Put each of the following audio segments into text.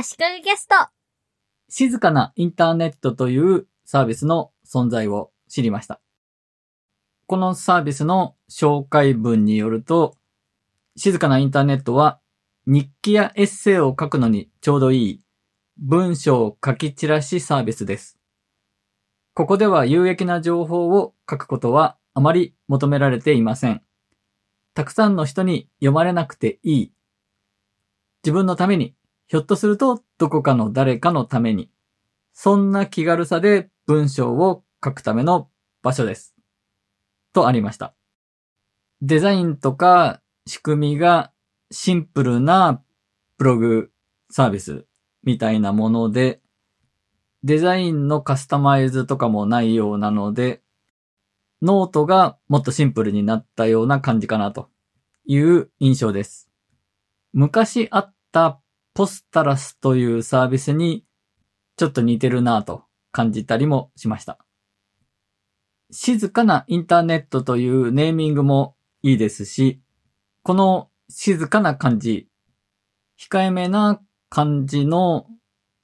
足利ゲスト。静かなインターネットというサービスの存在を知りました。このサービスの紹介文によると、静かなインターネットは日記やエッセイを書くのにちょうどいい文章書き散らしサービスです。ここでは有益な情報を書くことはあまり求められていません。たくさんの人に読まれなくていい。自分のために、ひょっとするとどこかの誰かのために。そんな気軽さで文章を書くための場所です。とありました。デザインとか仕組みがシンプルなブログサービスみたいなもので、デザインのカスタマイズとかもないようなので、ノートがもっとシンプルになったような感じかなという印象です。昔あったポスタラスというサービスにちょっと似てるなぁと感じたりもしました。静かなインターネットというネーミングもいいですし、この静かな感じ、控えめな感じの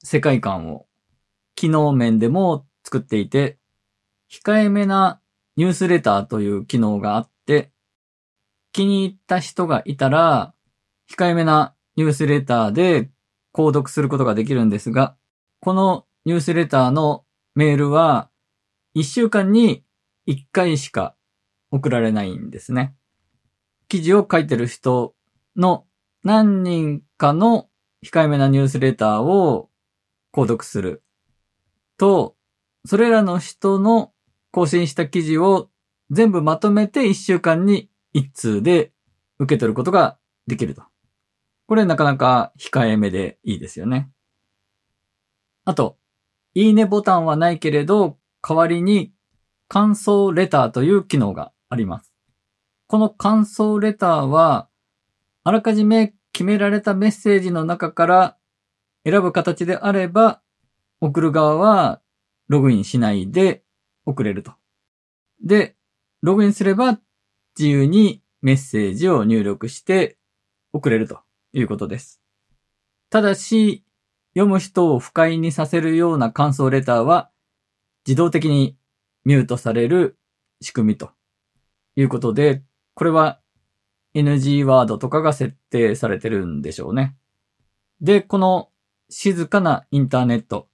世界観を機能面でも作っていて、控えめなニュースレターという機能があって、気に入った人がいたら、控えめなニュースレターで購読することができるんですが、このニュースレターのメールは、1週間に1回しか送られないんですね。記事を書いてる人の何人かの控えめなニュースレターを購読すると、それらの人の更新した記事を全部まとめて1週間に1通で受け取ることができると。これなかなか控えめでいいですよね。あと、いいねボタンはないけれど、代わりに感想レターという機能があります。この感想レターは、あらかじめ決められたメッセージの中から選ぶ形であれば、送る側はログインしないで送れると。で、ログインすれば自由にメッセージを入力して送れるということです。ただし、読む人を不快にさせるような感想レターは自動的にミュートされる仕組みということで、これは NG ワードとかが設定されてるんでしょうね。で、この静かなインターネット、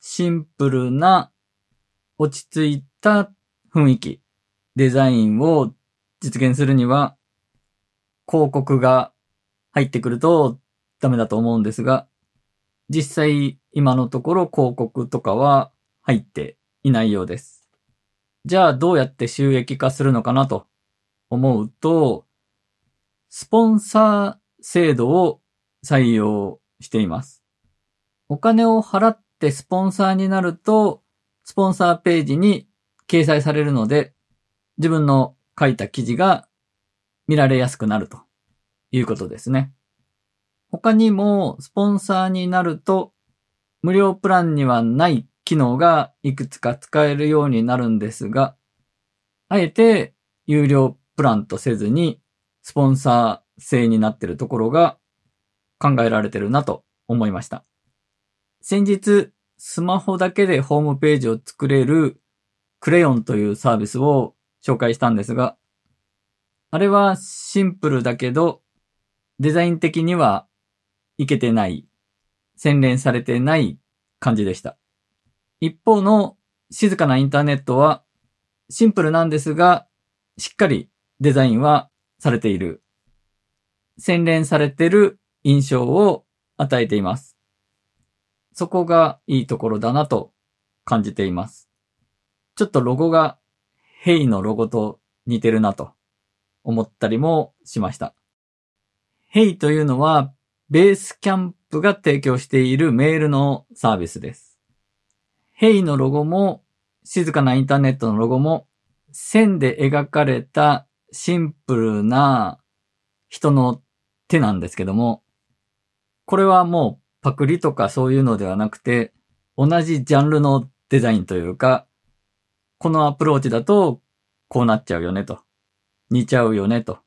シンプルな落ち着いた雰囲気、デザインを実現するには、広告が入ってくるとダメだと思うんですが、実際今のところ広告とかは入っていないようです。じゃあどうやって収益化するのかなと思うと、スポンサー制度を採用しています。お金を払ってスポンサーになると、スポンサーページに掲載されるので、自分の書いた記事が見られやすくなるということですね。他にも、スポンサーになると、無料プランにはない機能がいくつか使えるようになるんですが、あえて有料プランとせずに、スポンサー制になっているところが考えられてるなと思いました。先日、スマホだけでホームページを作れるクレヨンというサービスを紹介したんですが、あれはシンプルだけど、デザイン的にはいけてない、洗練されてない感じでした。一方の静かなインターネットはシンプルなんですが、しっかりデザインはされている。洗練されてる印象を与えています。そこがいいところだなと感じています。ちょっとロゴがヘイのロゴと似てるなと思ったりもしました。ヘイというのはベースキャンプが提供しているメールのサービスです。ヘイのロゴも静かなインターネットのロゴも線で描かれたシンプルな人の手なんですけども、これはもうパクリとかそういうのではなくて、同じジャンルのデザインというか、このアプローチだとこうなっちゃうよねと。似ちゃうよねと。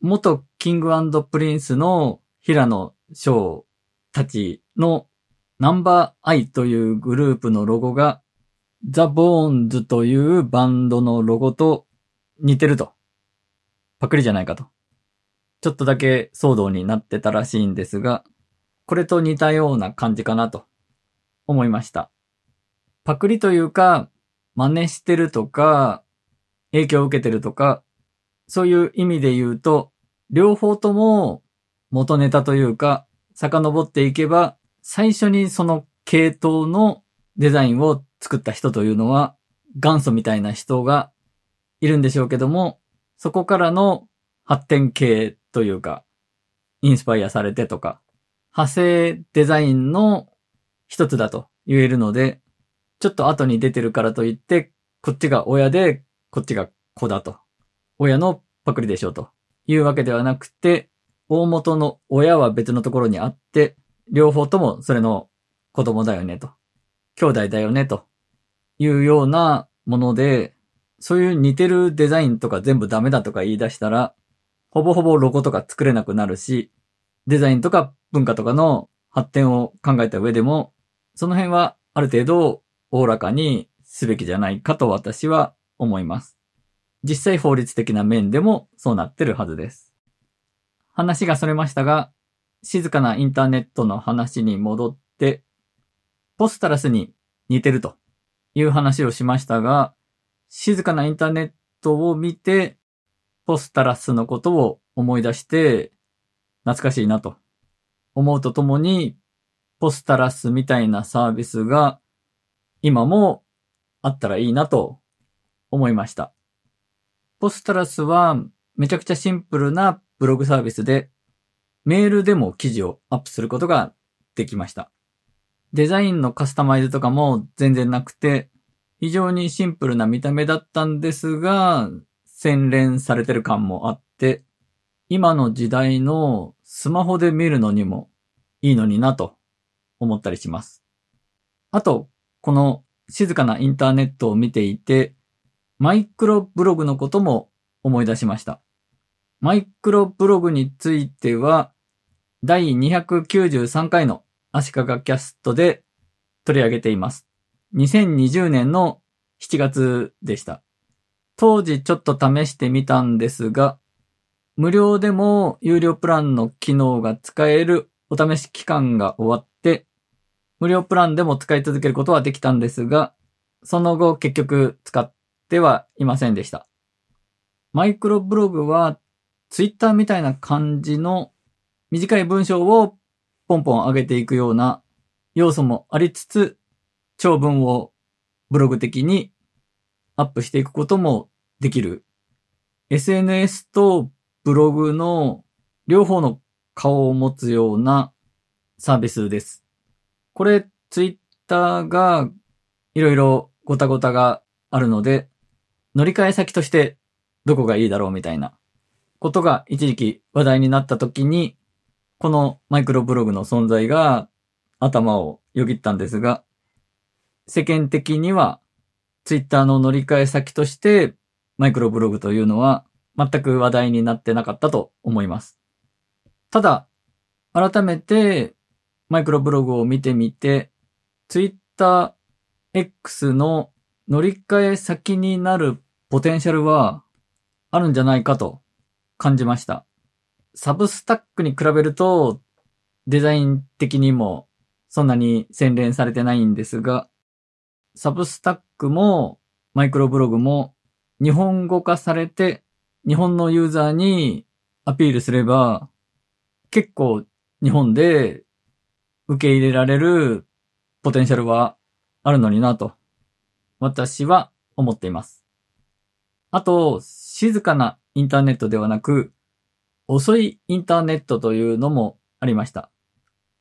元 King & Prince の平野紫耀たちのナンバー i というグループのロゴがザ・ボーンズというバンドのロゴと似てると。パクリじゃないかと。ちょっとだけ騒動になってたらしいんですが、これと似たような感じかなと思いました。パクリというか、真似してるとか、影響を受けてるとか、そういう意味で言うと、両方とも元ネタというか、遡っていけば、最初にその系統のデザインを作った人というのは元祖みたいな人がいるんでしょうけども、そこからの発展系というか、インスパイアされてとか、派生デザインの一つだと言えるので、ちょっと後に出てるからといって、こっちが親で、こっちが子だと。親のパクリでしょうというわけではなくて、大元の親は別のところにあって、両方ともそれの子供だよねと。兄弟だよねというようなもので、そういう似てるデザインとか全部ダメだとか言い出したら、ほぼほぼロゴとか作れなくなるし、デザインとか文化とかの発展を考えた上でも、その辺はある程度おおらかにすべきじゃないかと私は思います。実際法律的な面でもそうなってるはずです。話がそれましたが、静かなインターネットの話に戻って、ポスタラスに似てるという話をしましたが、静かなインターネットを見て、ポスタラスのことを思い出して、懐かしいなと思うとともに、ポスタラスみたいなサービスが今もあったらいいなと思いました。ポスタラスはめちゃくちゃシンプルなブログサービスで、メールでも記事をアップすることができました。デザインのカスタマイズとかも全然なくて、非常にシンプルな見た目だったんですが、洗練されてる感もあって、今の時代のスマホで見るのにもいいのになと思ったりします。あと、この静かなインターネットを見ていて、マイクロブログのことも思い出しました。マイクロブログについては、第293回の足利キャストで取り上げています。2020年の7月でした。当時ちょっと試してみたんですが、無料でも有料プランの機能が使えるお試し期間が終わって、無料プランでも使い続けることはできたんですが、その後結局使ってはいませんでした。マイクロブログはツイッターみたいな感じの短い文章をポンポン上げていくような要素もありつつ、長文をブログ的にアップしていくこともできる。SNS とブログの両方の顔を持つようなサービスです。これ、ツイッターがいろいろごたごたがあるので、乗り換え先としてどこがいいだろうみたいなことが一時期話題になった時に、このマイクロブログの存在が頭をよぎったんですが、世間的にはツイッターの乗り換え先としてマイクロブログというのは全く話題になってなかったと思います。ただ、改めてマイクロブログを見てみて、ツイッター X の乗り換え先になるポテンシャルはあるんじゃないかと感じました。サブスタックに比べるとデザイン的にもそんなに洗練されてないんですが、サブスタックもマイクロブログも日本語化されて日本のユーザーにアピールすれば結構日本で受け入れられるポテンシャルはあるのになと私は思っています。あと、静かなインターネットではなく遅いインターネットというのもありました。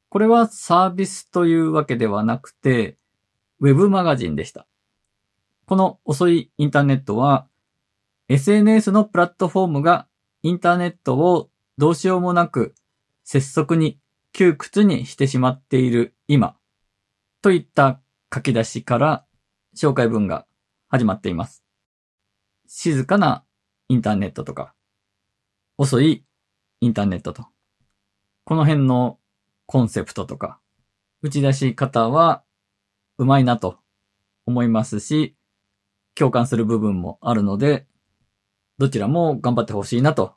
これはサービスというわけではなくて、ウェブマガジンでした。この遅いインターネットは、SNS のプラットフォームがインターネットをどうしようもなく拙速に窮屈にしてしまっている今といった書き出しから紹介文が始まっています。静かなインターネットとか、遅いインターネットと。この辺のコンセプトとか、打ち出し方はうまいなと思いますし、共感する部分もあるので、どちらも頑張ってほしいなと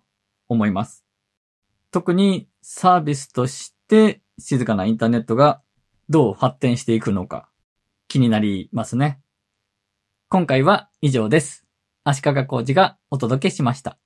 思います。特にサービスとして静かなインターネットがどう発展していくのか気になりますね。今回は以上です。足利工事がお届けしました。